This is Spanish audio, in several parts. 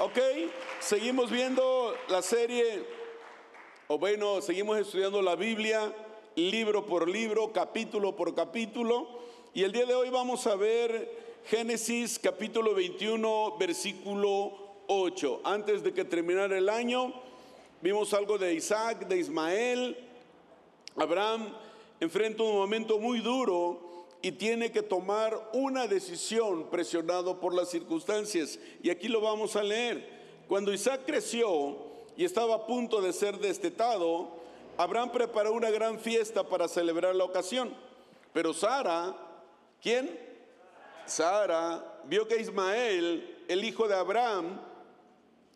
Ok, seguimos viendo la serie, o bueno, seguimos estudiando la Biblia, libro por libro, capítulo por capítulo, y el día de hoy vamos a ver Génesis capítulo 21, versículo 8. Antes de que terminara el año, vimos algo de Isaac, de Ismael. Abraham enfrenta un momento muy duro y tiene que tomar una decisión presionado por las circunstancias. Y aquí lo vamos a leer. Cuando Isaac creció y estaba a punto de ser destetado, Abraham preparó una gran fiesta para celebrar la ocasión. Pero Sara, ¿quién? Sara vio que Ismael, el hijo de Abraham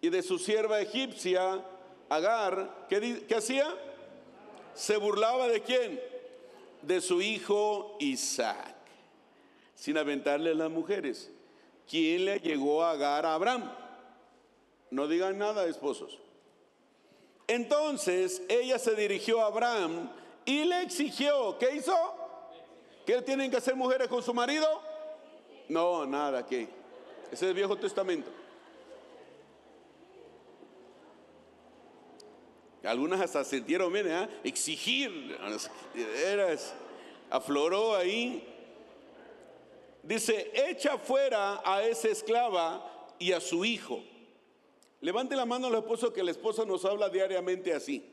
y de su sierva egipcia, Agar, ¿qué, hacía? Se burlaba de quién? De su hijo Isaac, sin aventarle a las mujeres. ¿Quién le llegó a Agar a Abraham? No digan nada, esposos. Entonces ella se dirigió a Abraham y le exigió, ¿qué hizo? ¿Qué tienen que hacer mujeres con su marido? No, nada, ¿qué? Ese es el Viejo Testamento. Algunas hasta sintieron, miren, ¿eh? exigir. Eras, afloró ahí. Dice, echa fuera a esa esclava y a su hijo. Levante la mano al esposo que la esposa nos habla diariamente así.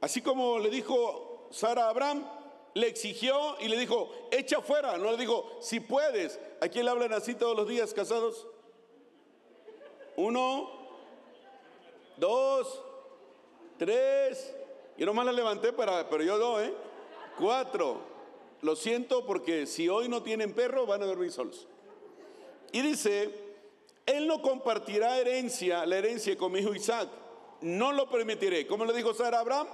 Así como le dijo Sara a Abraham, le exigió y le dijo, echa fuera. No le dijo, si puedes. ¿A quién le hablan así todos los días casados? Uno, dos, tres. Yo nomás la levanté para, pero yo dos, ¿eh? Cuatro. Lo siento porque si hoy no tienen perro van a dormir solos. Y dice, él no compartirá herencia, la herencia con mi hijo Isaac. No lo permitiré. ¿Cómo le dijo Sara a Abraham?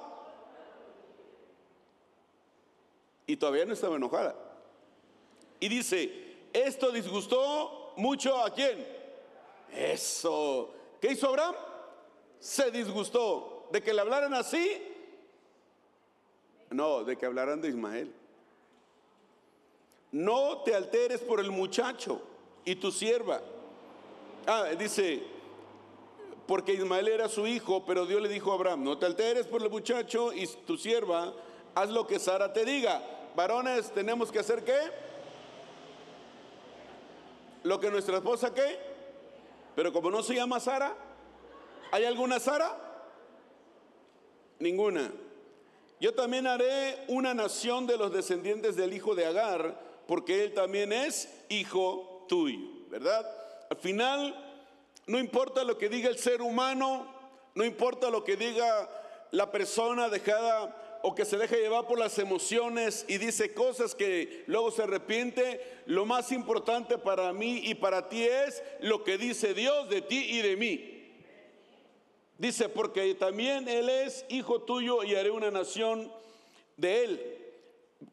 Y todavía no estaba enojada. Y dice, esto disgustó mucho a quién. Eso. ¿Qué hizo Abraham? Se disgustó de que le hablaran así. No, de que hablaran de Ismael. No te alteres por el muchacho y tu sierva. Ah, dice, porque Ismael era su hijo, pero Dios le dijo a Abraham, no te alteres por el muchacho y tu sierva, haz lo que Sara te diga. Varones, tenemos que hacer qué? Lo que nuestra esposa qué? Pero como no se llama Sara, ¿Hay alguna Sara? Ninguna. Yo también haré una nación de los descendientes del hijo de Agar, porque él también es hijo tuyo, ¿verdad? Al final, no importa lo que diga el ser humano, no importa lo que diga la persona dejada o que se deja llevar por las emociones y dice cosas que luego se arrepiente, lo más importante para mí y para ti es lo que dice Dios de ti y de mí. Dice, porque también Él es hijo tuyo y haré una nación de Él.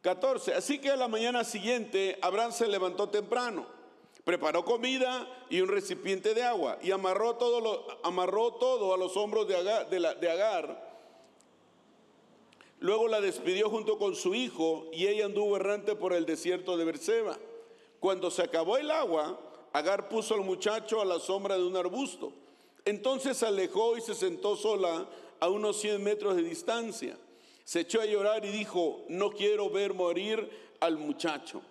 14. Así que a la mañana siguiente Abraham se levantó temprano, preparó comida y un recipiente de agua y amarró todo, lo, amarró todo a los hombros de Agar, de, de Agar. Luego la despidió junto con su hijo y ella anduvo errante por el desierto de Berseba. Cuando se acabó el agua, Agar puso al muchacho a la sombra de un arbusto entonces se alejó y se sentó sola a unos 100 metros de distancia. Se echó a llorar y dijo, no quiero ver morir al muchacho.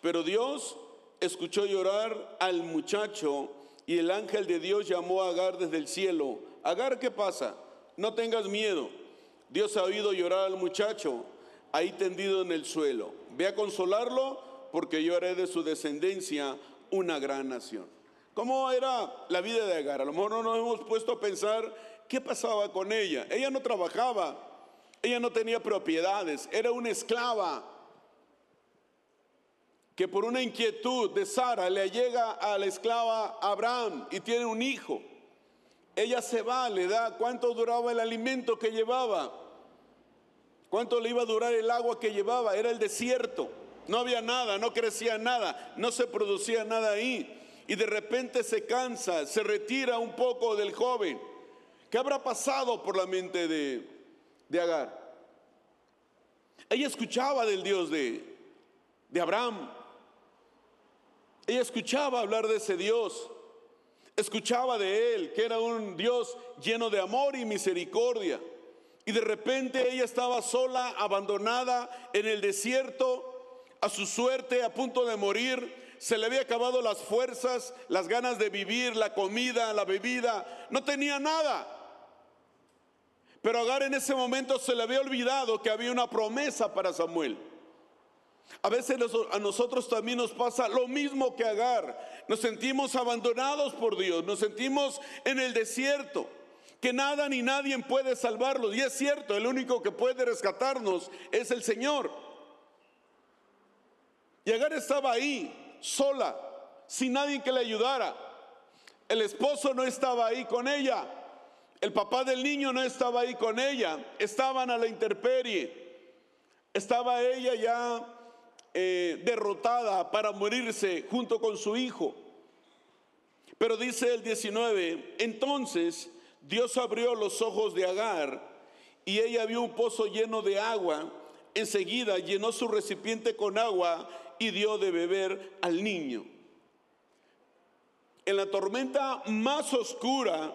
Pero Dios escuchó llorar al muchacho y el ángel de Dios llamó a Agar desde el cielo. Agar, ¿qué pasa? No tengas miedo. Dios ha oído llorar al muchacho ahí tendido en el suelo. Ve a consolarlo porque yo haré de su descendencia una gran nación. ¿Cómo era la vida de Agar? A lo mejor no nos hemos puesto a pensar qué pasaba con ella. Ella no trabajaba, ella no tenía propiedades, era una esclava que por una inquietud de Sara le llega a la esclava Abraham y tiene un hijo. Ella se va, le da cuánto duraba el alimento que llevaba, cuánto le iba a durar el agua que llevaba, era el desierto, no había nada, no crecía nada, no se producía nada ahí y de repente se cansa, se retira un poco del joven. ¿Qué habrá pasado por la mente de, de Agar? Ella escuchaba del Dios de, de Abraham. Ella escuchaba hablar de ese Dios, escuchaba de Él, que era un Dios lleno de amor y misericordia. Y de repente ella estaba sola, abandonada en el desierto, a su suerte, a punto de morir. Se le había acabado las fuerzas, las ganas de vivir, la comida, la bebida. No tenía nada. Pero Agar en ese momento se le había olvidado que había una promesa para Samuel. A veces a nosotros también nos pasa lo mismo que Agar. Nos sentimos abandonados por Dios, nos sentimos en el desierto, que nada ni nadie puede salvarlos. Y es cierto, el único que puede rescatarnos es el Señor. Y Agar estaba ahí, sola, sin nadie que le ayudara. El esposo no estaba ahí con ella. El papá del niño no estaba ahí con ella, estaban a la intemperie. Estaba ella ya eh, derrotada para morirse junto con su hijo. Pero dice el 19, entonces Dios abrió los ojos de Agar y ella vio un pozo lleno de agua. Enseguida llenó su recipiente con agua y dio de beber al niño. En la tormenta más oscura,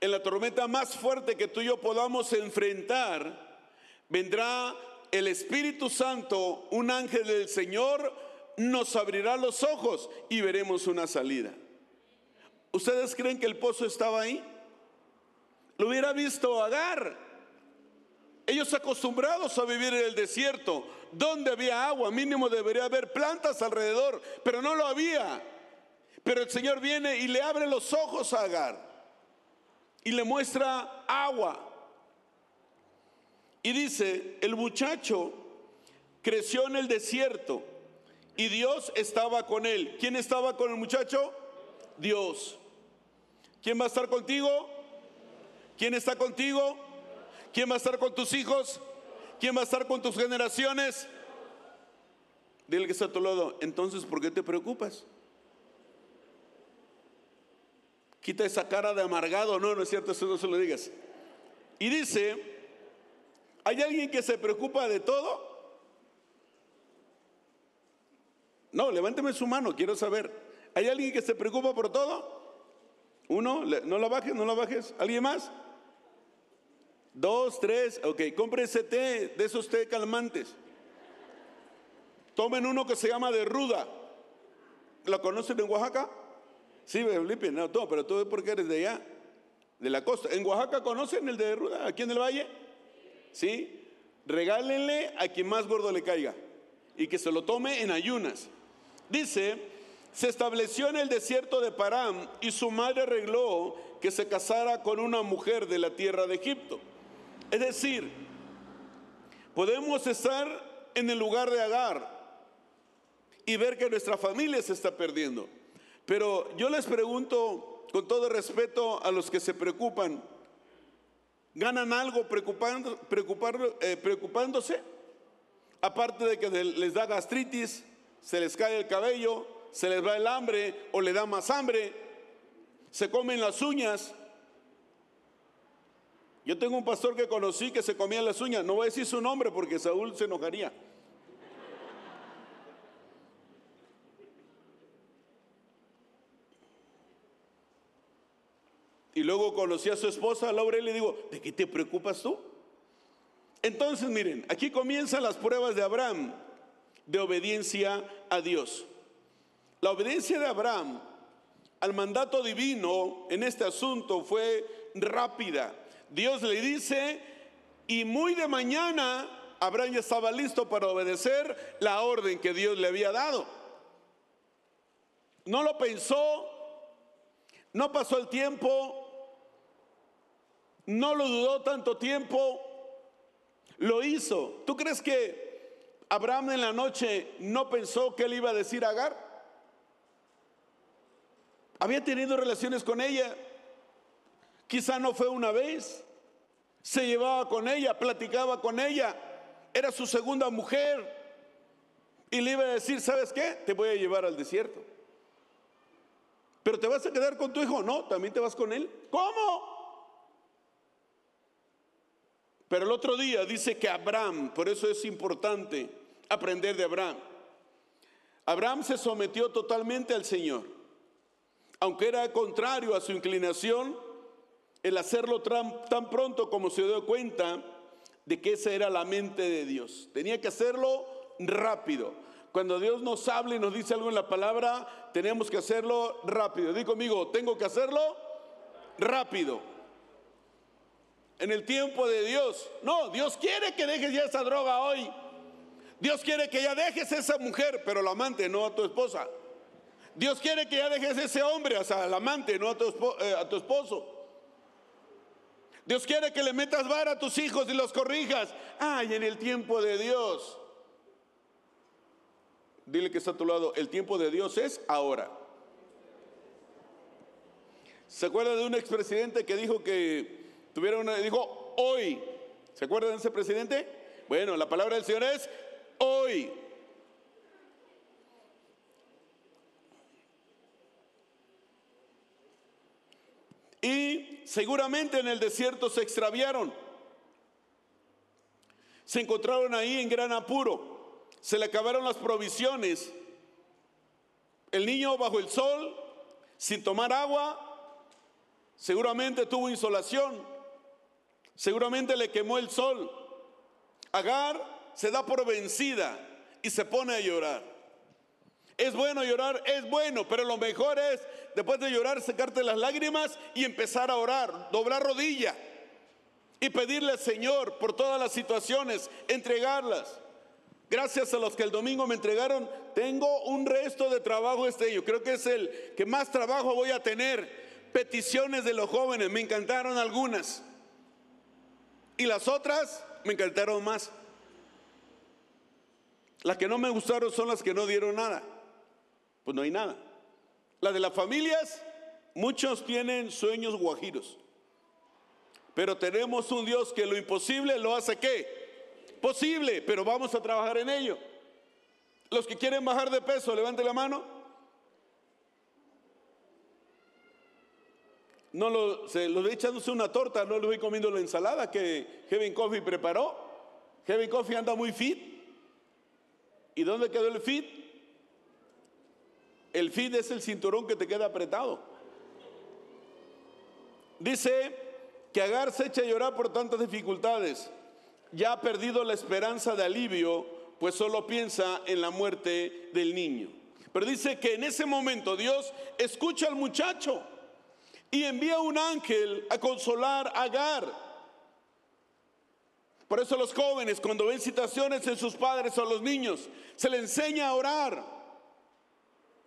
en la tormenta más fuerte que tú y yo podamos enfrentar, vendrá el Espíritu Santo, un ángel del Señor, nos abrirá los ojos y veremos una salida. ¿Ustedes creen que el pozo estaba ahí? Lo hubiera visto Agar. Ellos acostumbrados a vivir en el desierto, donde había agua, mínimo debería haber plantas alrededor, pero no lo había. Pero el Señor viene y le abre los ojos a Agar y le muestra agua. Y dice, el muchacho creció en el desierto y Dios estaba con él. ¿Quién estaba con el muchacho? Dios. ¿Quién va a estar contigo? ¿Quién está contigo? ¿Quién va a estar con tus hijos? ¿Quién va a estar con tus generaciones? Dile que está a tu lado. Entonces, ¿por qué te preocupas? Quita esa cara de amargado, no, no es cierto, eso no se lo digas. Y dice, ¿hay alguien que se preocupa de todo? No, levánteme su mano, quiero saber. ¿Hay alguien que se preocupa por todo? Uno, no la bajes, no la bajes. ¿Alguien más? Dos, tres, ok, ese té, de esos té calmantes. Tomen uno que se llama de ruda. ¿Lo conocen en Oaxaca? Sí, Felipe, no, pero tú porque eres de allá, de la costa. ¿En Oaxaca conocen el de Ruda, aquí en el valle? Sí. Regálenle a quien más gordo le caiga y que se lo tome en ayunas. Dice, se estableció en el desierto de Param y su madre arregló que se casara con una mujer de la tierra de Egipto. Es decir, podemos estar en el lugar de Agar y ver que nuestra familia se está perdiendo. Pero yo les pregunto con todo respeto a los que se preocupan, ¿ganan algo preocupando, eh, preocupándose? Aparte de que les da gastritis, se les cae el cabello, se les va el hambre o le da más hambre, se comen las uñas. Yo tengo un pastor que conocí que se comía las uñas, no voy a decir su nombre porque Saúl se enojaría. Y luego conocí a su esposa, Laura, y le digo, ¿de qué te preocupas tú? Entonces, miren, aquí comienzan las pruebas de Abraham de obediencia a Dios. La obediencia de Abraham al mandato divino en este asunto fue rápida. Dios le dice, y muy de mañana Abraham ya estaba listo para obedecer la orden que Dios le había dado. No lo pensó, no pasó el tiempo, no lo dudó tanto tiempo, lo hizo. ¿Tú crees que Abraham en la noche no pensó que él iba a decir a Agar? Había tenido relaciones con ella. Quizá no fue una vez. Se llevaba con ella, platicaba con ella. Era su segunda mujer. Y le iba a decir, ¿sabes qué? Te voy a llevar al desierto. Pero te vas a quedar con tu hijo. No, también te vas con él. ¿Cómo? Pero el otro día dice que Abraham, por eso es importante aprender de Abraham. Abraham se sometió totalmente al Señor. Aunque era contrario a su inclinación, el hacerlo tan, pronto como se dio cuenta de que esa era la mente de Dios. Tenía que hacerlo rápido. Cuando Dios nos habla y nos dice algo en la palabra, tenemos que hacerlo rápido. Dí conmigo, tengo que hacerlo rápido. En el tiempo de Dios. No, Dios quiere que dejes ya esa droga hoy. Dios quiere que ya dejes esa mujer, pero la amante, no a tu esposa. Dios quiere que ya dejes ese hombre, o sea, al amante, no a tu, eh, a tu esposo. Dios quiere que le metas vara a tus hijos y los corrijas. Ay, en el tiempo de Dios. Dile que está a tu lado, el tiempo de Dios es ahora. ¿Se acuerda de un expresidente que dijo que tuviera una, dijo hoy? ¿Se acuerda de ese presidente? Bueno, la palabra del Señor es hoy. Y seguramente en el desierto se extraviaron. Se encontraron ahí en gran apuro se le acabaron las provisiones. El niño bajo el sol, sin tomar agua, seguramente tuvo insolación, seguramente le quemó el sol. Agar se da por vencida y se pone a llorar. Es bueno llorar, es bueno, pero lo mejor es, después de llorar, secarte las lágrimas y empezar a orar, doblar rodilla y pedirle al Señor por todas las situaciones, entregarlas. Gracias a los que el domingo me entregaron, tengo un resto de trabajo este año. Creo que es el que más trabajo voy a tener. Peticiones de los jóvenes, me encantaron algunas. Y las otras me encantaron más. Las que no me gustaron son las que no dieron nada. Pues no hay nada. Las de las familias, muchos tienen sueños guajiros. Pero tenemos un Dios que lo imposible lo hace qué? Posible, pero vamos a trabajar en ello. Los que quieren bajar de peso, levante la mano. No lo, se, los echándose una torta, no los voy comiendo la ensalada que Heaven Coffee preparó. Heaven Coffee anda muy fit. ¿Y dónde quedó el fit? El fit es el cinturón que te queda apretado. Dice que Agar se echa a llorar por tantas dificultades ya ha perdido la esperanza de alivio, pues solo piensa en la muerte del niño. Pero dice que en ese momento Dios escucha al muchacho y envía un ángel a consolar a Agar. Por eso los jóvenes cuando ven citaciones en sus padres o los niños, se les enseña a orar.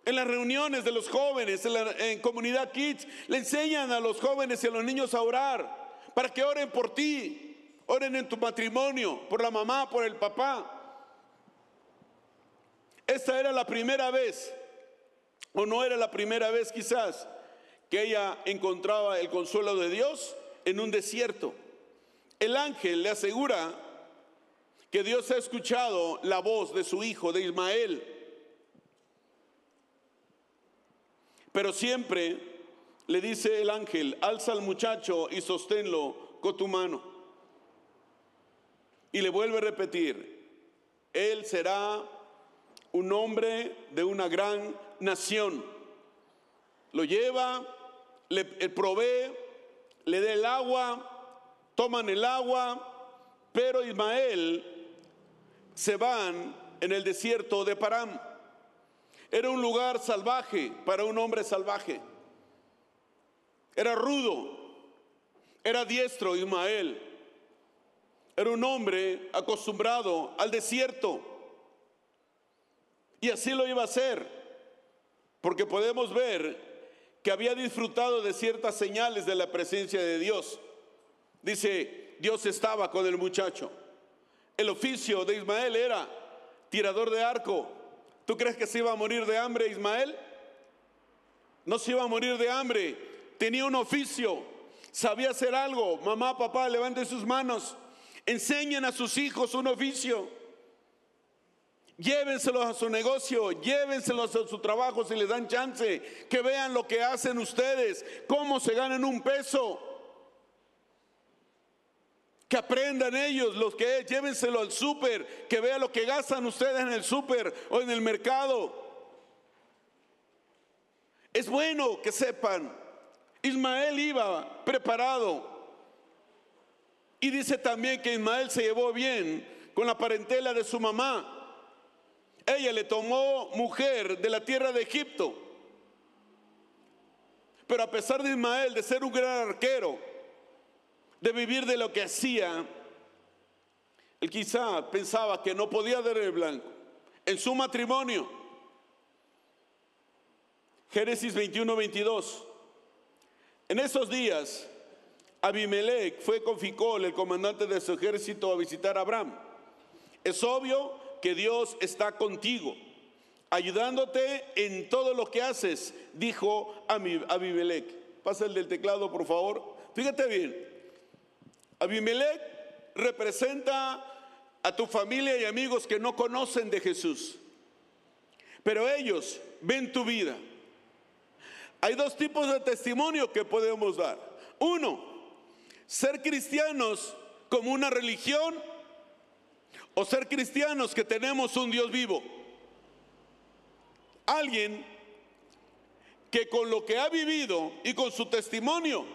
En las reuniones de los jóvenes, en, la, comunidad kids, le enseñan a los jóvenes y a los niños a orar para que oren por ti, Oren en tu matrimonio, por la mamá, por el papá. Esta era la primera vez, o no era la primera vez quizás, que ella encontraba el consuelo de Dios en un desierto. El ángel le asegura que Dios ha escuchado la voz de su hijo, de Ismael. Pero siempre le dice el ángel, alza al muchacho y sosténlo con tu mano. Y le vuelve a repetir, Él será un hombre de una gran nación. Lo lleva, le provee, le da el agua, toman el agua, pero Ismael se van en el desierto de Param. Era un lugar salvaje para un hombre salvaje. Era rudo, era diestro Ismael. Era un hombre acostumbrado al desierto. Y así lo iba a hacer. Porque podemos ver que había disfrutado de ciertas señales de la presencia de Dios. Dice, Dios estaba con el muchacho. El oficio de Ismael era tirador de arco. ¿Tú crees que se iba a morir de hambre Ismael? No se iba a morir de hambre. Tenía un oficio. Sabía hacer algo. Mamá, papá, levanten sus manos. Enseñen a sus hijos un oficio. Llévenselos a su negocio, llévenselos a su trabajo si les dan chance, que vean lo que hacen ustedes, cómo se ganan un peso. Que aprendan ellos los que es, llévenselo al súper, que vean lo que gastan ustedes en el súper o en el mercado. es bueno que sepan, Ismael iba preparado. Y dice también que Ismael se llevó bien con la parentela de su mamá. Ella le tomó mujer de la tierra de Egipto. Pero a pesar de Ismael de ser un gran arquero, de vivir de lo que hacía, él quizá pensaba que no podía dar el blanco. En su matrimonio, Génesis 21, 22. En esos días, Abimelech fue con Ficol, el comandante de su ejército, a visitar a Abraham. Es obvio que Dios está contigo, ayudándote en todo lo que haces, dijo Abimelech. Pasa el del teclado, por favor. Fíjate bien. Abimelech representa a tu familia y amigos que no conocen de Jesús, pero ellos ven tu vida. Hay dos tipos de testimonio que podemos dar. Uno, ser cristianos como una religión o ser cristianos que tenemos un Dios vivo. Alguien que con lo que ha vivido y con su testimonio,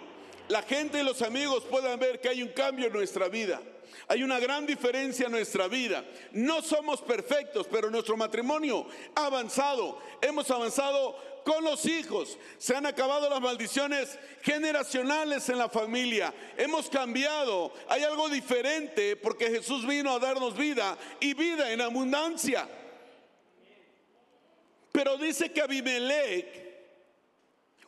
la gente y los amigos puedan ver que hay un cambio en nuestra vida. Hay una gran diferencia en nuestra vida. No somos perfectos, pero nuestro matrimonio ha avanzado. Hemos avanzado con los hijos. Se han acabado las maldiciones generacionales en la familia. Hemos cambiado. Hay algo diferente porque Jesús vino a darnos vida y vida en abundancia. Pero dice que Abimelech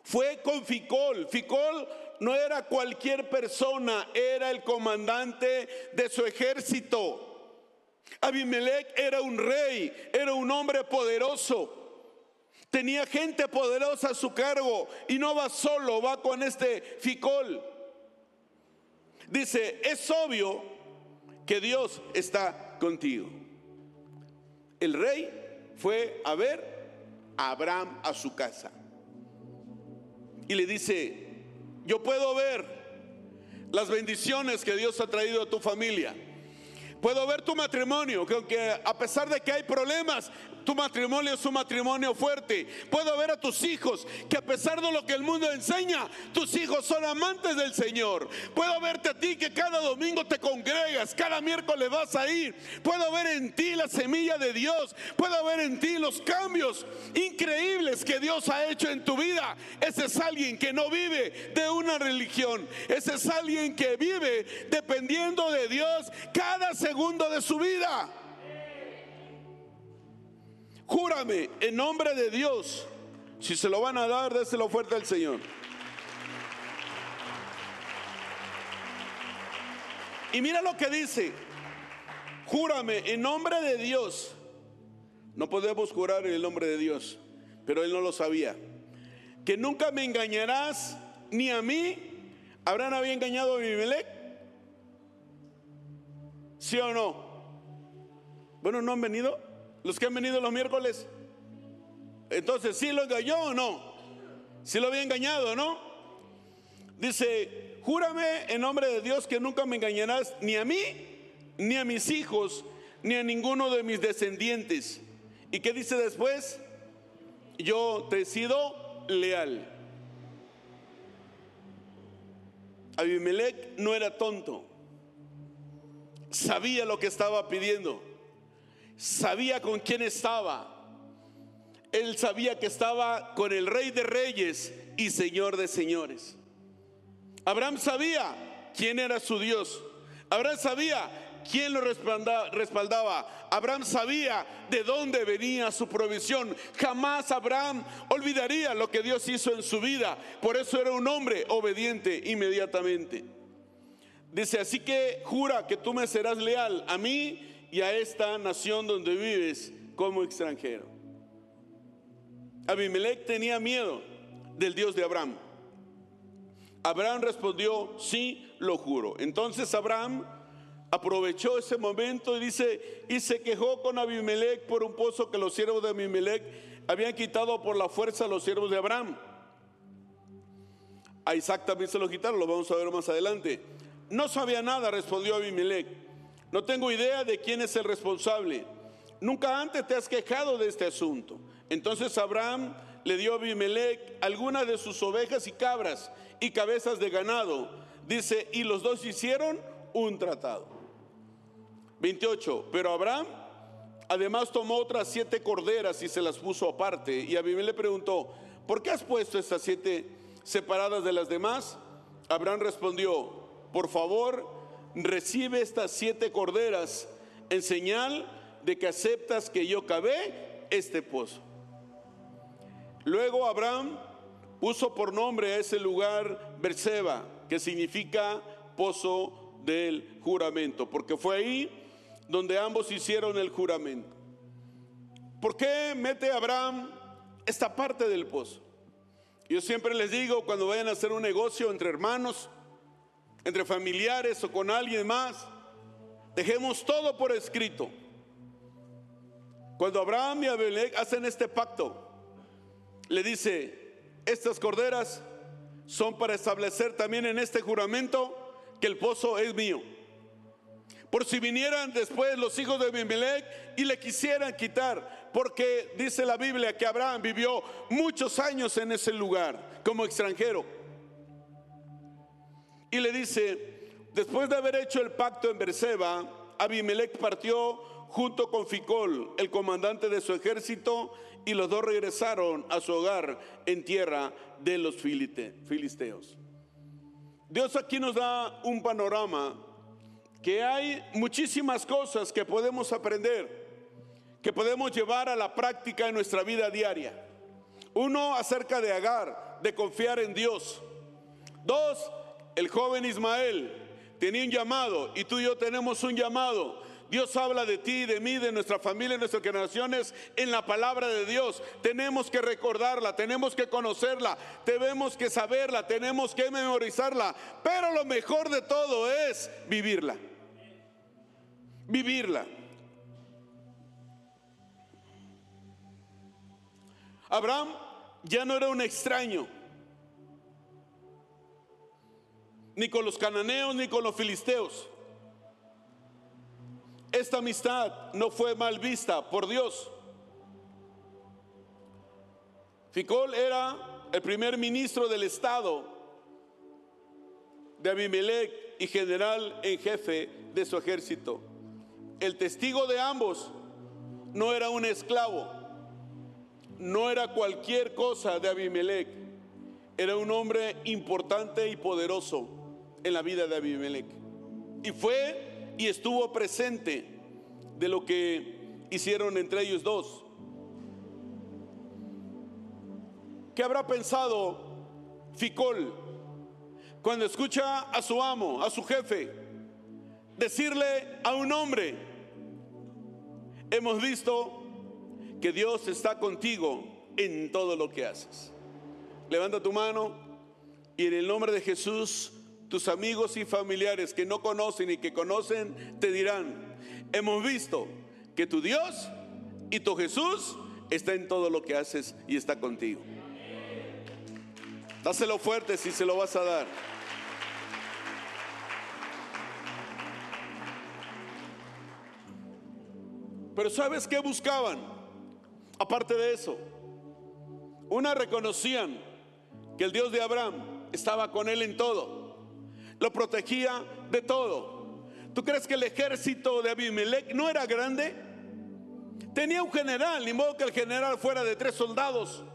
fue con Ficol. Ficol no era cualquier persona, era el comandante de su ejército. Abimelech era un rey, era un hombre poderoso. Tenía gente poderosa a su cargo y no va solo, va con este ficol. Dice, es obvio que Dios está contigo. El rey fue a ver a Abraham a su casa y le dice, yo puedo ver las bendiciones que Dios ha traído a tu familia. Puedo ver tu matrimonio, que aunque a pesar de que hay problemas, tu matrimonio es un matrimonio fuerte. Puedo ver a tus hijos que a pesar de lo que el mundo enseña, tus hijos son amantes del Señor. Puedo verte a ti que cada domingo te congregas, cada miércoles vas a ir. Puedo ver en ti la semilla de Dios. Puedo ver en ti los cambios increíbles que Dios ha hecho en tu vida. Ese es alguien que no vive de una religión. Ese es alguien que vive dependiendo de Dios cada segundo de su vida. Júrame en nombre de Dios. Si se lo van a dar, déselo fuerte al Señor. Y mira lo que dice. Júrame en nombre de Dios. No podemos jurar en el nombre de Dios, pero él no lo sabía. Que nunca me engañarás ni a mí. ¿Habrán había engañado a Abimelech? ¿Sí o no? Bueno, ¿no han venido? Los que han venido los miércoles. Entonces, ¿sí lo engañó o no? ¿Sí lo había engañado o no? Dice, júrame en nombre de Dios que nunca me engañarás ni a mí, ni a mis hijos, ni a ninguno de mis descendientes. ¿Y qué dice después? Yo te he sido leal. Abimelech no era tonto, sabía lo que estaba pidiendo sabía con quién estaba. Él sabía que estaba con el rey de reyes y señor de señores. Abraham sabía quién era su Dios. Abraham sabía quién lo respaldaba. Abraham sabía de dónde venía su provisión. Jamás Abraham olvidaría lo que Dios hizo en su vida. Por eso era un hombre obediente inmediatamente. Dice, así que jura que tú me serás leal a mí y a esta nación donde vives como extranjero. Abimelech tenía miedo del Dios de Abraham. Abraham respondió, sí, lo juro. Entonces Abraham aprovechó ese momento y dice, y se quejó con Abimelech por un pozo que los siervos de Abimelech habían quitado por la fuerza a los siervos de Abraham. A Isaac también se lo quitaron, lo vamos a ver más adelante. No sabía nada, respondió Abimelech. No tengo idea de quién es el responsable. Nunca antes te has quejado de este asunto. Entonces Abraham le dio a Abimelech algunas de sus ovejas y cabras y cabezas de ganado. Dice, y los dos hicieron un tratado. 28. Pero Abraham además tomó otras siete corderas y se las puso aparte. Y Abimelech le preguntó, ¿por qué has puesto estas siete separadas de las demás? Abraham respondió, por favor, recibe estas siete corderas en señal de que aceptas que yo cavé este pozo. Luego Abraham puso por nombre a ese lugar Berseba, que significa pozo del juramento, porque fue ahí donde ambos hicieron el juramento. ¿Por qué mete Abraham esta parte del pozo? Yo siempre les digo, cuando vayan a hacer un negocio entre hermanos, entre familiares o con alguien más, dejemos todo por escrito. Cuando Abraham y Abelec hacen este pacto, le dice, estas corderas son para establecer también en este juramento que el pozo es mío. Por si vinieran después los hijos de Abimelech y le quisieran quitar, porque dice la Biblia que Abraham vivió muchos años en ese lugar como extranjero. Y le dice, después de haber hecho el pacto en Berseba, Abimelech partió junto con Ficol, el comandante de su ejército, y los dos regresaron a su hogar en tierra de los filisteos. Dios aquí nos da un panorama que hay muchísimas cosas que podemos aprender, que podemos llevar a la práctica en nuestra vida diaria. Uno, acerca de Agar, de confiar en Dios. Dos, el joven Ismael tenía un llamado y tú y yo tenemos un llamado. Dios habla de ti, de mí, de nuestra familia, de nuestras generaciones en la palabra de Dios. Tenemos que recordarla, tenemos que conocerla, tenemos que saberla, tenemos que memorizarla. Pero lo mejor de todo es vivirla vivirla. Abraham ya no era un extraño, ni con los cananeos ni con los filisteos. Esta amistad no fue mal vista por Dios. Ficol era el primer ministro del Estado de Abimelech y general en jefe de su ejército el testigo de ambos no era un esclavo, no era cualquier cosa de Abimelech, era un hombre importante y poderoso en la vida de Abimelech. Y fue y estuvo presente de lo que hicieron entre ellos dos. ¿Qué habrá pensado Ficol cuando escucha a su amo, a su jefe, decirle a un hombre, hemos visto que Dios está contigo en todo lo que haces. Levanta tu mano y en el nombre de Jesús, tus amigos y familiares que no conocen y que conocen te dirán, hemos visto que tu Dios y tu Jesús está en todo lo que haces y está contigo. Dáselo fuerte si se lo vas a dar. Pero ¿sabes qué buscaban? Aparte de eso, una reconocían que el Dios de Abraham estaba con él en todo, lo protegía de todo. ¿Tú crees que el ejército de Abimelech no era grande? Tenía un general, ni modo que el general fuera de tres soldados.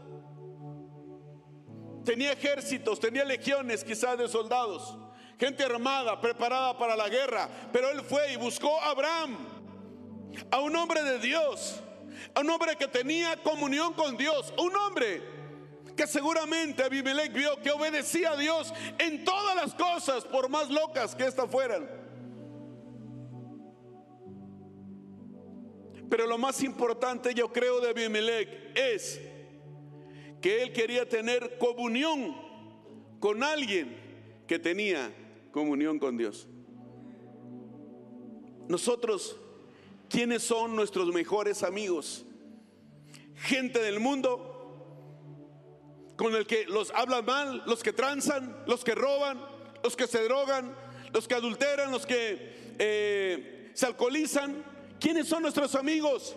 Tenía ejércitos, tenía legiones quizás de soldados, gente armada, preparada para la guerra. Pero él fue y buscó a Abraham a un hombre de Dios, a un hombre que tenía comunión con Dios, un hombre que seguramente Abimelech vio que obedecía a Dios en todas las cosas, por más locas que éstas fueran. Pero lo más importante yo creo de Abimelech es que él quería tener comunión con alguien que tenía comunión con Dios. Nosotros ¿Quiénes son nuestros mejores amigos? Gente del mundo con el que los hablan mal, los que tranzan, los que roban, los que se drogan, los que adulteran, los que eh, se alcoholizan. ¿Quiénes son nuestros amigos?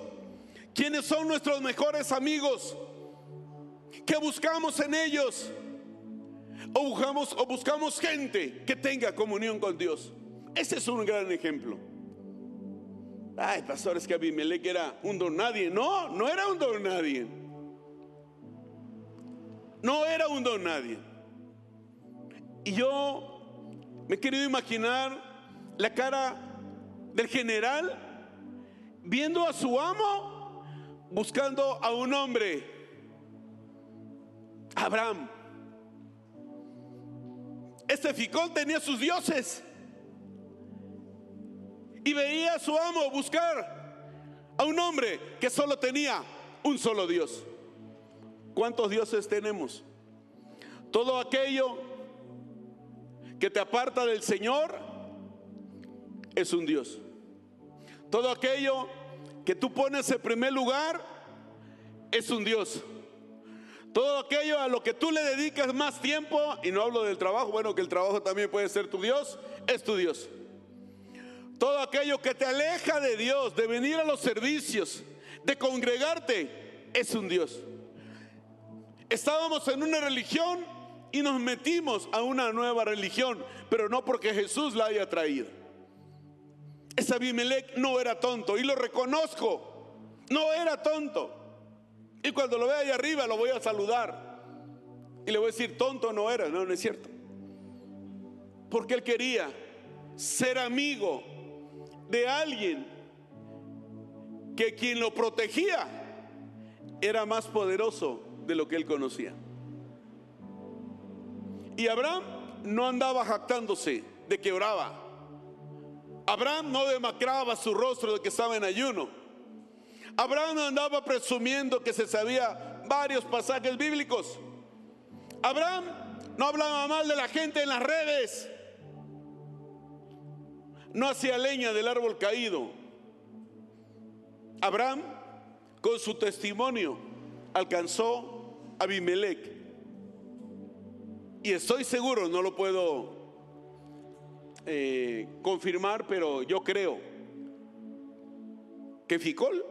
¿Quiénes son nuestros mejores amigos? ¿Qué buscamos en ellos? O buscamos, o buscamos gente que tenga comunión con Dios. Ese es un gran ejemplo. Ay, pastor, es que Abimelech era un don nadie. No, no era un don nadie. No era un don nadie. Y yo me he querido imaginar la cara del general viendo a su amo buscando a un hombre, Abraham. Este ficón tenía sus dioses y veía a su amo buscar a un hombre que solo tenía un solo Dios. ¿Cuántos dioses tenemos? Todo aquello que te aparta del Señor es un Dios. Todo aquello que tú pones en primer lugar es un Dios. Todo aquello a lo que tú le dedicas más tiempo, y no hablo del trabajo, bueno, que el trabajo también puede ser tu Dios, es tu Dios. Todo aquello que te aleja de Dios, de venir a los servicios, de congregarte, es un Dios. Estábamos en una religión y nos metimos a una nueva religión, pero no porque Jesús la haya traído. Ese Abimelech no era tonto y lo reconozco, no era tonto. Y cuando lo vea ahí arriba lo voy a saludar y le voy a decir, tonto no era, no, no es cierto. Porque él quería ser amigo de alguien que quien lo protegía era más poderoso de lo que él conocía. Y Abraham no andaba jactándose de que oraba. Abraham no demacraba su rostro de que estaba en ayuno. Abraham no andaba presumiendo que se sabía varios pasajes bíblicos. Abraham no hablaba mal de la gente en las redes. No hacía leña del árbol caído. Abraham, con su testimonio, alcanzó Abimelech. Y estoy seguro, no lo puedo eh, confirmar, pero yo creo que Ficol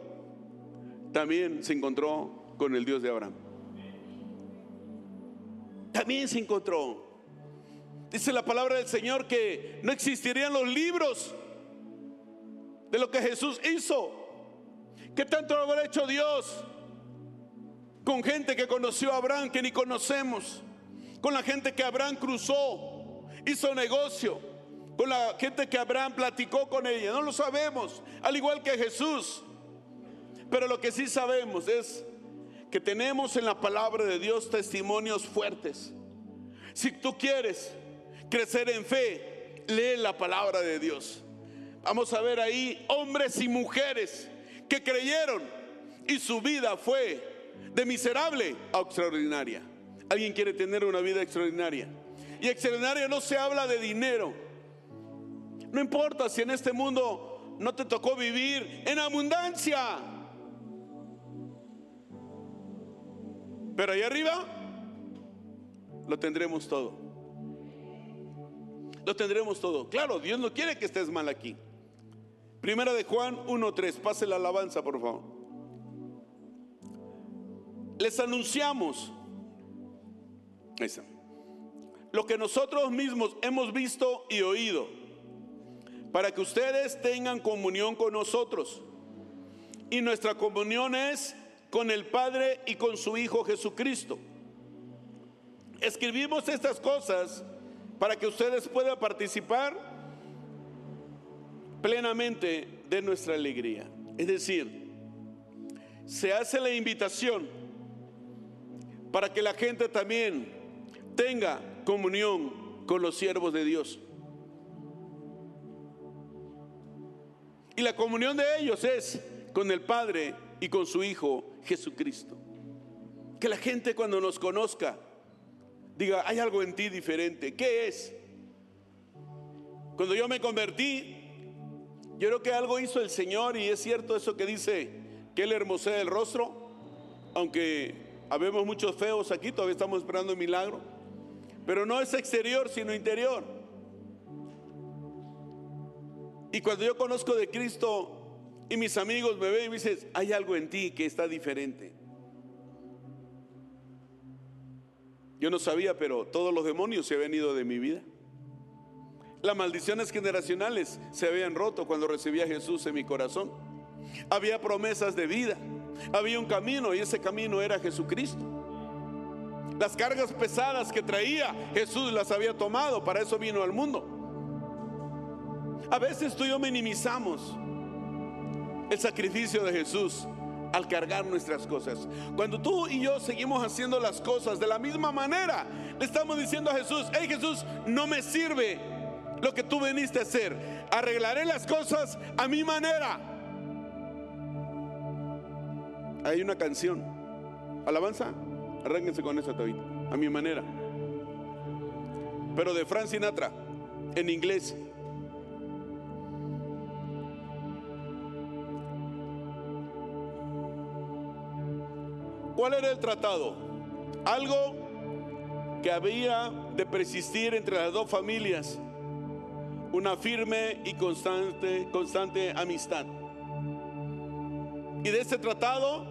también se encontró con el Dios de Abraham. También se encontró. Dice la palabra del Señor que no existirían los libros de lo que Jesús hizo. ¿Qué tanto habrá hecho Dios con gente que conoció a Abraham que ni conocemos? Con la gente que Abraham cruzó, hizo negocio, con la gente que Abraham platicó con ella. No lo sabemos, al igual que Jesús. Pero lo que sí sabemos es que tenemos en la palabra de Dios testimonios fuertes. Si tú quieres crecer en fe, lee la palabra de Dios. Vamos a ver ahí hombres y mujeres que creyeron y su vida fue de miserable a extraordinaria. ¿Alguien quiere tener una vida extraordinaria? Y extraordinaria no se habla de dinero. No importa si en este mundo no te tocó vivir en abundancia. Pero ahí arriba lo tendremos todo. Lo tendremos todo. Claro, Dios no quiere que estés mal aquí. Primera de Juan 1.3. Pase la alabanza, por favor. Les anunciamos lo que nosotros mismos hemos visto y oído, para que ustedes tengan comunión con nosotros. Y nuestra comunión es con el Padre y con su Hijo Jesucristo. Escribimos estas cosas para que ustedes puedan participar plenamente de nuestra alegría. Es decir, se hace la invitación para que la gente también tenga comunión con los siervos de Dios. Y la comunión de ellos es con el Padre y con su Hijo Jesucristo. Que la gente cuando nos conozca diga, hay algo en ti diferente. ¿Qué es? Cuando yo me convertí, yo creo que algo hizo el Señor y es cierto eso que dice que Él hermosea el rostro, aunque habemos muchos feos aquí, todavía estamos esperando un milagro, pero no es exterior, sino interior. Y cuando yo conozco de Cristo y mis amigos me ven y me dicen, hay algo en ti que está diferente. Yo no sabía, pero todos los demonios se habían ido de mi vida. Las maldiciones generacionales se habían roto cuando recibí a Jesús en mi corazón. Había promesas de vida. Había un camino y ese camino era Jesucristo. Las cargas pesadas que traía, Jesús las había tomado. Para eso vino al mundo. A veces tú y yo minimizamos el sacrificio de Jesús al cargar nuestras cosas. Cuando tú y yo seguimos haciendo las cosas de la misma manera, le estamos diciendo a Jesús, hey Jesús, no me sirve lo que tú veniste a hacer. Arreglaré las cosas a mi manera. Hay una canción. Alabanza. Arránquense con esa tabita. A mi manera. Pero de Frank Sinatra. En inglés. ¿Cuál era el tratado? Algo que había de persistir entre las dos familias. Una firme y constante, constante amistad. Y de ese tratado,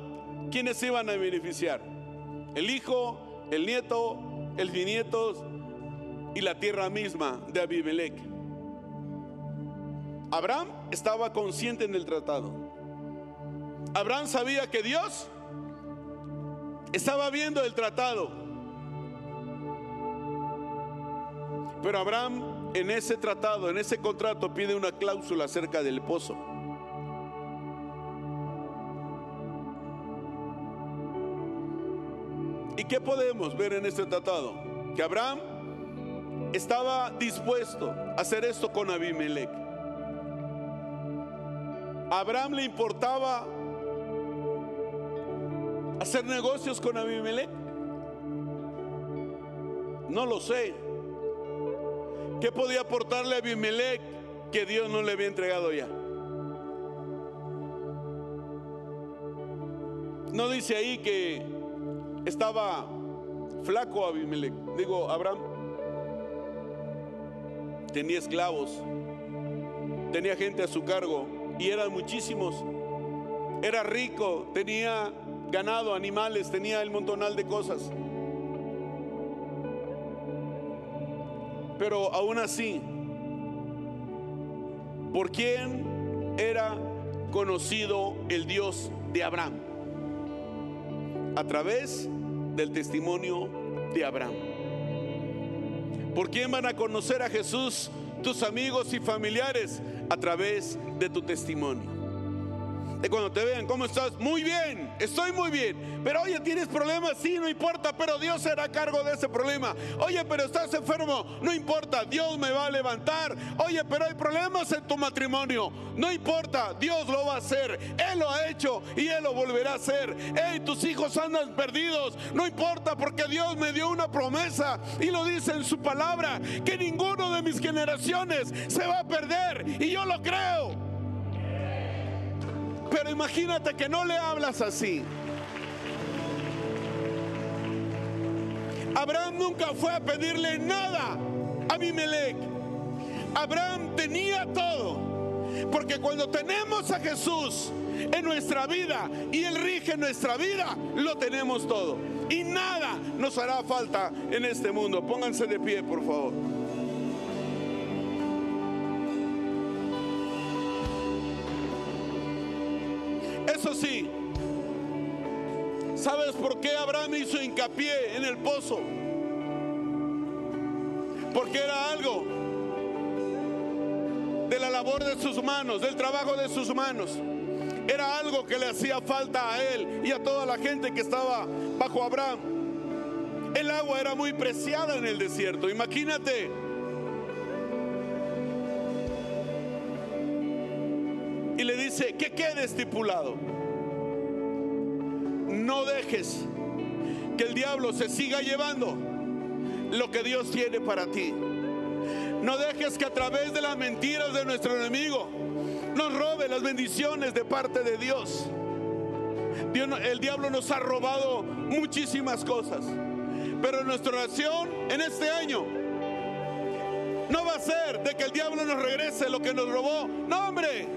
¿quiénes iban a beneficiar? El hijo, el nieto, el bisnieto y la tierra misma de Abimelech. Abraham estaba consciente en el tratado. Abraham sabía que Dios estaba viendo el tratado. Pero Abraham en ese tratado, en ese contrato, pide una cláusula acerca del pozo. ¿Y qué podemos ver en este tratado? Que Abraham estaba dispuesto a hacer esto con Abimelech. A Abraham le importaba hacer negocios con Abimelech. No lo sé. ¿Qué podía aportarle a Abimelech que Dios no le había entregado ya? No dice ahí que estaba flaco Abimelech, digo Abraham. Tenía esclavos, tenía gente a su cargo y eran muchísimos. Era rico, tenía ganado, animales, tenía el montonal de cosas. Pero aún así, ¿por quién era conocido el Dios de Abraham? A través del testimonio de Abraham. ¿Por quién van a conocer a Jesús tus amigos y familiares? A través de tu testimonio de cuando te vean, ¿cómo estás? Muy bien, estoy muy bien. Pero oye, ¿tienes problemas? Sí, no importa, pero Dios será cargo de ese problema. Oye, pero estás enfermo, no importa, Dios me va a levantar. Oye, pero hay problemas en tu matrimonio, no importa, Dios lo va a hacer. Él lo ha hecho y Él lo volverá a hacer. Hey, tus hijos andan perdidos, no importa, porque Dios me dio una promesa y lo dice en su palabra, que ninguno de mis generaciones se va a perder. Y yo lo creo. Pero imagínate que no le hablas así. Abraham nunca fue a pedirle nada a Abimelech. Abraham tenía todo. Porque cuando tenemos a Jesús en nuestra vida y Él rige nuestra vida, lo tenemos todo. Y nada nos hará falta en este mundo. Pónganse de pie, por favor. Eso sí, ¿sabes por qué Abraham hizo hincapié en el pozo? Porque era algo de la labor de sus manos, del trabajo de sus manos. Era algo que le hacía falta a él y a toda la gente que estaba bajo Abraham. El agua era muy preciada en el desierto. Imagínate. Y le dice que quede estipulado no dejes que el diablo se siga llevando lo que Dios tiene para ti. No dejes que a través de las mentiras de nuestro enemigo nos robe las bendiciones de parte de Dios. el diablo nos ha robado muchísimas cosas. Pero nuestra oración en este año no va a ser de que el diablo nos regrese lo que nos robó. No, hombre,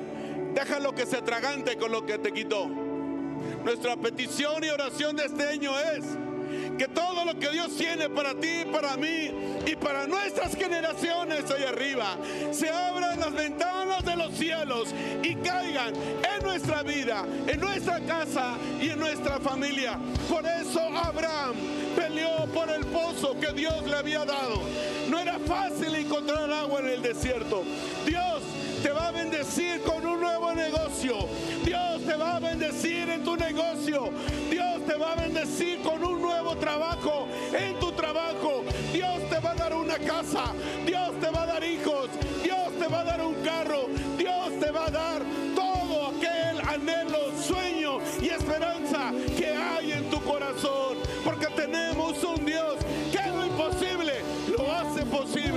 déjalo que se atragante con lo que te quitó. Nuestra petición y oración de este año es que todo lo que Dios tiene para ti, para mí y para nuestras generaciones allá arriba, se abran las ventanas de los cielos y caigan en nuestra vida, en nuestra casa y en nuestra familia. Por eso Abraham peleó por el pozo que Dios le había dado. No era fácil encontrar agua en el desierto. Dios te va a bendecir con un nuevo negocio. Dios te va a bendecir en tu negocio. Dios te va a bendecir con un nuevo trabajo en tu trabajo. Dios te va a dar una casa. Dios te va a dar hijos. Dios te va a dar un carro. Dios te va a dar todo aquel anhelo, sueño y esperanza que hay en tu corazón. Porque tenemos un Dios que lo imposible lo hace posible.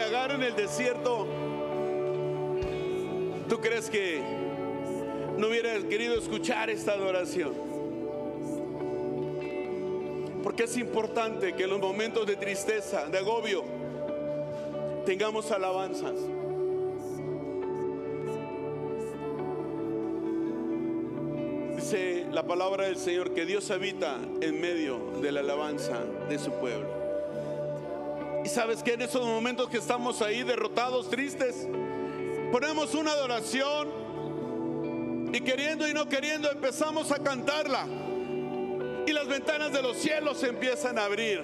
Agar en el desierto. ¿Tú crees que no hubiera querido escuchar esta adoración? Porque es importante que en los momentos de tristeza, de agobio, tengamos alabanzas. Dice la palabra del Señor que Dios habita en medio de la alabanza de su pueblo. Sabes que en esos momentos que estamos ahí derrotados, tristes, ponemos una adoración y queriendo y no queriendo empezamos a cantarla. Y las ventanas de los cielos se empiezan a abrir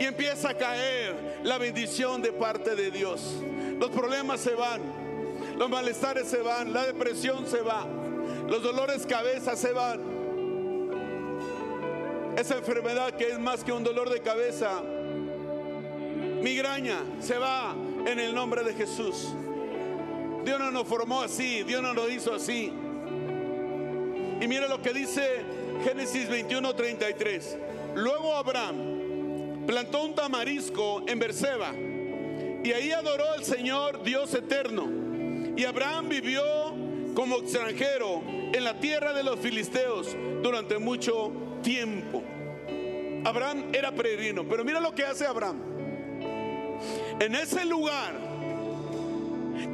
y empieza a caer la bendición de parte de Dios. Los problemas se van, los malestares se van, la depresión se va, los dolores cabeza se van. Esa enfermedad que es más que un dolor de cabeza, migraña, se va en el nombre de Jesús. Dios no nos formó así, Dios no nos hizo así. Y mire lo que dice Génesis 21, 33. Luego Abraham plantó un tamarisco en Berseba y ahí adoró al Señor Dios eterno. Y Abraham vivió como extranjero en la tierra de los filisteos durante mucho tiempo. Abraham era peregrino, pero mira lo que hace Abraham. En ese lugar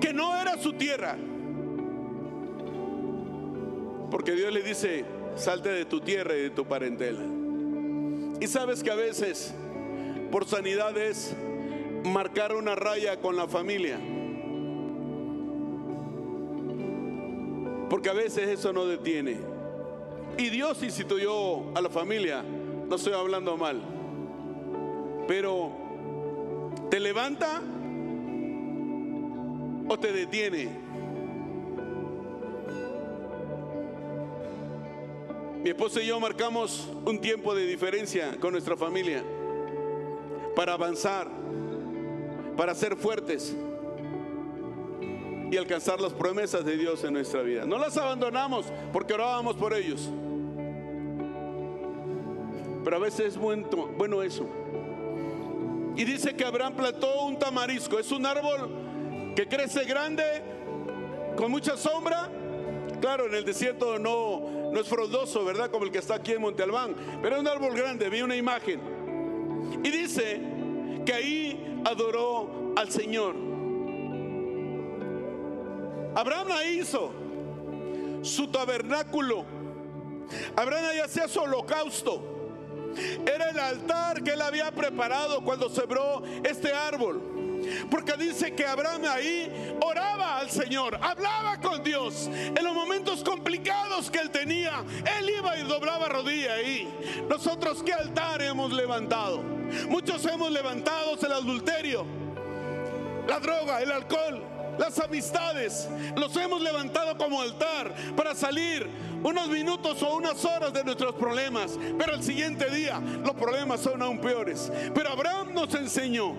que no era su tierra, porque Dios le dice, salte de tu tierra y de tu parentela. Y sabes que a veces por sanidad es marcar una raya con la familia. Porque a veces eso no detiene. Y Dios instituyó a la familia, no estoy hablando mal, pero ¿te levanta o te detiene? Mi esposa y yo marcamos un tiempo de diferencia con nuestra familia para avanzar, para ser fuertes y alcanzar las promesas de Dios en nuestra vida. No las abandonamos porque orábamos por ellos. Pero a veces es bueno, bueno eso. Y dice que Abraham plantó un tamarisco. Es un árbol que crece grande, con mucha sombra. Claro, en el desierto no, no es frondoso, ¿verdad? Como el que está aquí en Monte Albán. Pero es un árbol grande, vi una imagen. Y dice que ahí adoró al Señor. Abraham ahí hizo su tabernáculo. Abraham ahí hacía su holocausto. Era el altar que él había preparado cuando sembró este árbol. Porque dice que Abraham ahí oraba al Señor, hablaba con Dios. En los momentos complicados que él tenía, él iba y doblaba rodilla ahí. Nosotros, ¿qué altar hemos levantado? Muchos hemos levantado el adulterio, la droga, el alcohol. Las amistades, los hemos levantado como altar para salir unos minutos o unas horas de nuestros problemas, pero el siguiente día los problemas son aún peores. Pero Abraham nos enseñó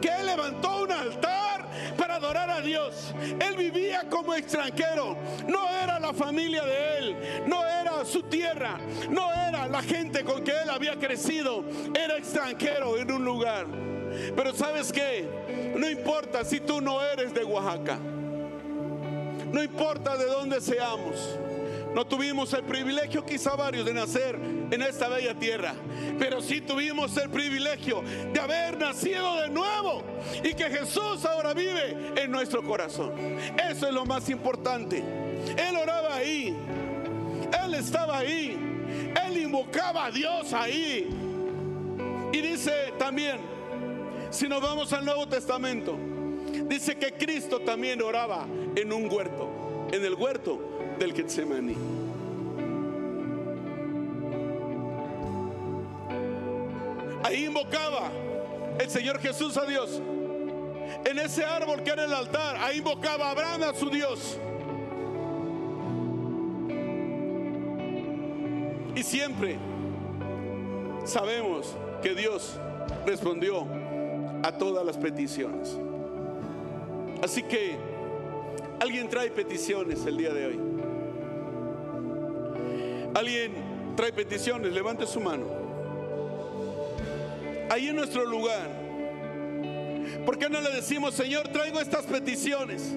que él levantó un altar para adorar a Dios. Él vivía como extranjero, no era la familia de él, no era su tierra, no era la gente con que él había crecido, era extranjero en un lugar. Pero sabes qué, no importa si tú no eres de Oaxaca, no importa de dónde seamos. No tuvimos el privilegio, quizá varios, de nacer en esta bella tierra, pero sí tuvimos el privilegio de haber nacido de nuevo y que Jesús ahora vive en nuestro corazón. Eso es lo más importante. Él oraba ahí, Él estaba ahí, Él invocaba a Dios ahí. Y dice también, si nos vamos al Nuevo Testamento, dice que Cristo también oraba en un huerto, en el huerto del Getsemaní. Ahí invocaba el Señor Jesús a Dios. En ese árbol que era el altar, ahí invocaba a Abraham a su Dios. Y siempre sabemos que Dios respondió a todas las peticiones. Así que alguien trae peticiones el día de hoy. ¿Alguien trae peticiones? Levante su mano. Ahí en nuestro lugar. ¿Por qué no le decimos, Señor, traigo estas peticiones?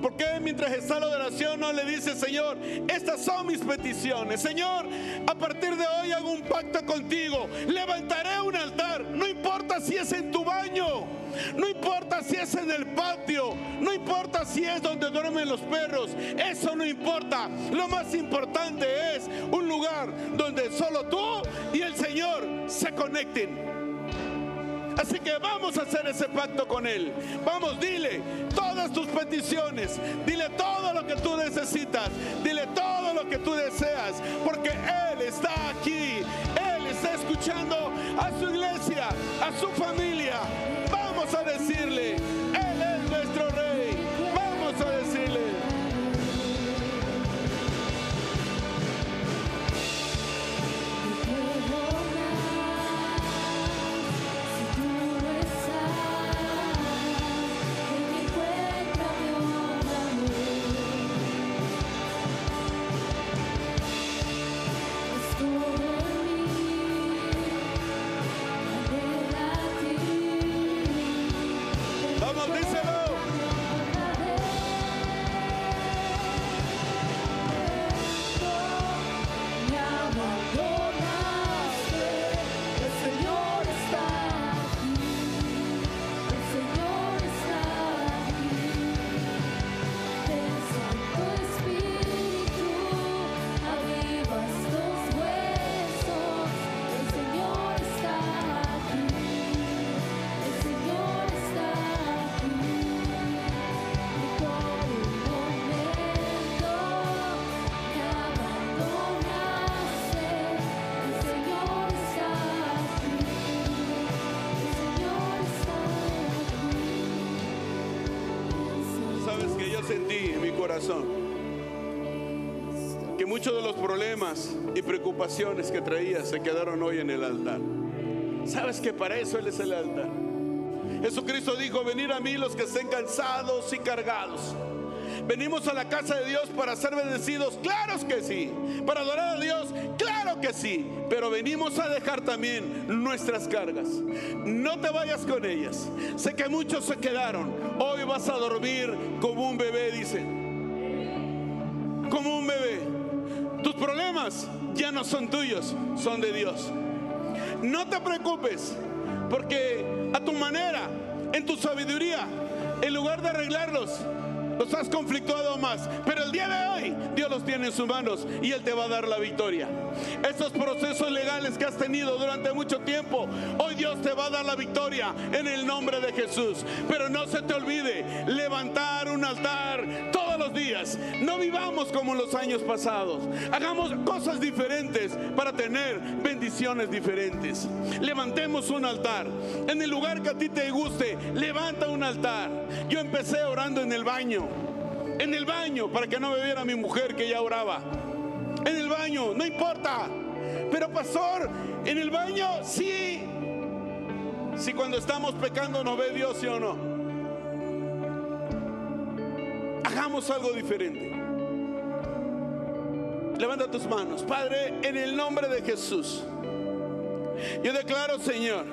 ¿Por qué mientras está la oración no le dice, Señor, estas son mis peticiones? Señor, a partir de hoy hago un pacto contigo. Levantaré un altar. No importa si es en tu baño. No importa si es en el patio, no importa si es donde duermen los perros, eso no importa. Lo más importante es un lugar donde solo tú y el Señor se conecten. Así que vamos a hacer ese pacto con Él. Vamos, dile todas tus peticiones. Dile todo lo que tú necesitas. Dile todo lo que tú deseas. Porque Él está aquí. Él está escuchando a su iglesia, a su familia. Que muchos de los problemas y preocupaciones que traía se quedaron hoy en el altar. Sabes que para eso Él es el altar. Jesucristo dijo, venir a mí los que estén cansados y cargados. Venimos a la casa de Dios para ser bendecidos, claro que sí. Para adorar a Dios, claro que sí. Pero venimos a dejar también nuestras cargas. No te vayas con ellas. Sé que muchos se quedaron. Hoy vas a dormir como un bebé, dice. Ya no son tuyos, son de Dios. No te preocupes, porque a tu manera, en tu sabiduría, en lugar de arreglarlos, los has conflictuado más. Pero el día de hoy, Dios los tiene en sus manos y Él te va a dar la victoria. Esos procesos legales que has tenido durante mucho tiempo, hoy Dios te va a dar la victoria en el nombre de Jesús. Pero no se te olvide levantar un altar todos los días. No vivamos como los años pasados. Hagamos cosas diferentes para tener bendiciones diferentes. Levantemos un altar. En el lugar que a ti te guste, levanta un altar. Yo empecé orando en el baño. En el baño, para que no me viera mi mujer que ya oraba. En el baño, no importa. Pero pastor, en el baño sí. Si cuando estamos pecando nos ve Dios, sí o no. Hagamos algo diferente. Levanta tus manos. Padre, en el nombre de Jesús. Yo declaro, Señor,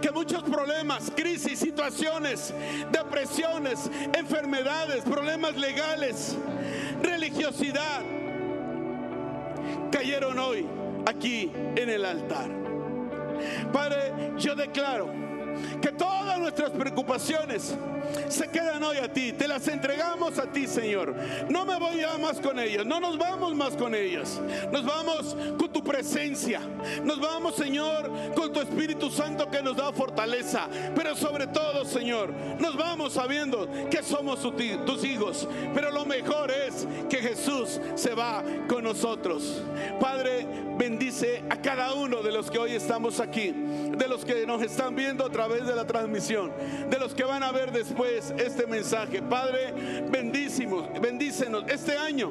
que muchos problemas, crisis, situaciones, depresiones, enfermedades, problemas legales, religiosidad, cayeron hoy aquí en el altar. Padre, yo declaro que todas nuestras preocupaciones se quedan hoy a ti, te las entregamos a ti, Señor. No me voy ya más con ellas, no nos vamos más con ellas. Nos vamos con tu presencia, nos vamos, Señor, con tu Espíritu Santo que nos da fortaleza. Pero sobre todo, Señor, nos vamos sabiendo que somos tu- tus hijos. Pero lo mejor es que Jesús se va con nosotros. Padre, bendice a cada uno de los que hoy estamos aquí, de los que nos están viendo a de la transmisión, de los que van a ver después este mensaje. Padre, bendísimos, bendícenos. Este año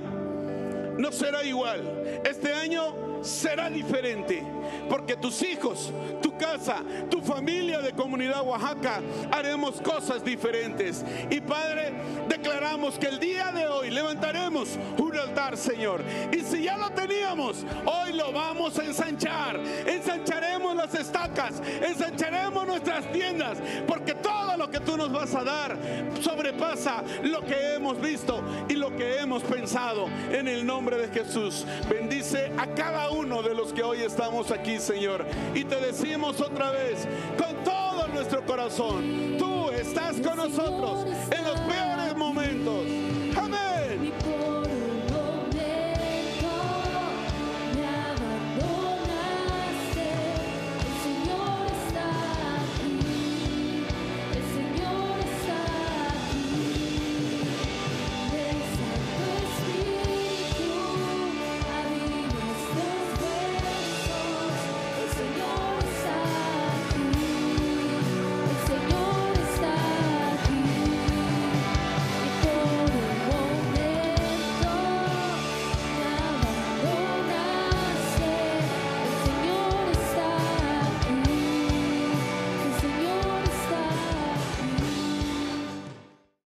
no será igual. Este año será diferente. Porque tus hijos, tu casa, tu familia de comunidad Oaxaca, haremos cosas diferentes. Y Padre, declaramos que el día de hoy levantaremos un altar, Señor. Y si ya lo teníamos, hoy lo vamos a ensanchar. Ensancharemos las estacas, ensancharemos nuestras tiendas. Porque todo lo que tú nos vas a dar sobrepasa lo que hemos visto y lo que hemos pensado. En el nombre de Jesús, bendice a cada uno de los que hoy estamos aquí, Señor. Y te decimos otra vez, con todo nuestro corazón, tú estás con nosotros en los